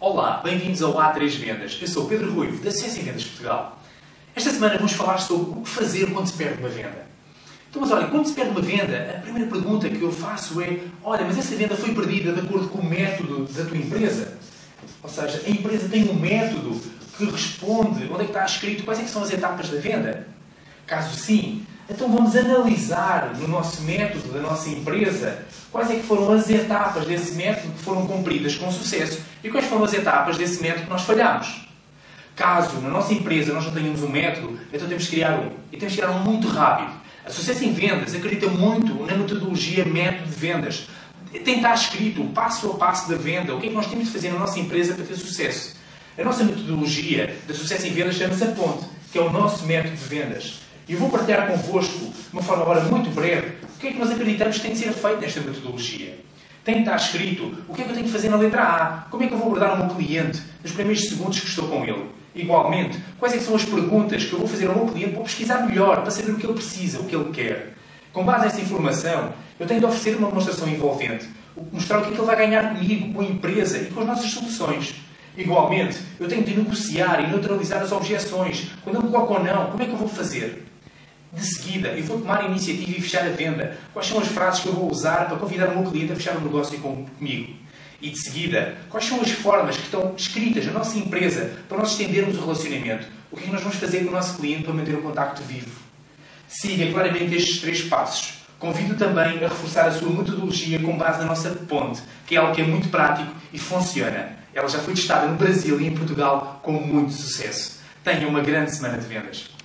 Olá, bem-vindos ao A3 Vendas. Eu sou Pedro Ruivo, da Ciência em Vendas Portugal. Esta semana vamos falar sobre o que fazer quando se perde uma venda. Então, mas olha, quando se perde uma venda, a primeira pergunta que eu faço é: olha, mas essa venda foi perdida de acordo com o método da tua empresa? Ou seja, a empresa tem um método que responde onde é que está escrito quais é são as etapas da venda? Caso sim, então vamos analisar no nosso método da nossa empresa quais é que foram as etapas desse método que foram cumpridas com sucesso e quais foram as etapas desse método que nós falhamos. Caso na nossa empresa nós não tenhamos um método, então temos que criar um. E temos que criar um muito rápido. A Sucesso em Vendas acredita muito na metodologia método de vendas. Tem estar escrito o passo a passo da venda, o que é que nós temos de fazer na nossa empresa para ter sucesso. A nossa metodologia de sucesso em vendas chama-se a ponte, que é o nosso método de vendas. E eu vou partilhar convosco, de uma forma agora muito breve, o que é que nós acreditamos que tem de ser feito nesta metodologia. Tem de estar escrito o que é que eu tenho que fazer na letra A, como é que eu vou abordar o meu cliente nos primeiros segundos que estou com ele. Igualmente, quais é são as perguntas que eu vou fazer ao meu cliente para pesquisar melhor, para saber o que ele precisa, o que ele quer. Com base nessa informação, eu tenho de oferecer uma demonstração envolvente, mostrar o que é que ele vai ganhar comigo, com a empresa e com as nossas soluções. Igualmente, eu tenho de negociar e neutralizar as objeções. Quando me coloca ou não, como é que eu vou fazer? De seguida, eu vou tomar a iniciativa e fechar a venda. Quais são as frases que eu vou usar para convidar o meu cliente a fechar um negócio comigo? E de seguida, quais são as formas que estão escritas na nossa empresa para nós estendermos o relacionamento? O que é que nós vamos fazer com o nosso cliente para manter o contacto vivo? Siga claramente estes três passos. Convido também a reforçar a sua metodologia com base na nossa ponte, que é algo que é muito prático e funciona. Ela já foi testada no Brasil e em Portugal com muito sucesso. Tenha uma grande semana de vendas.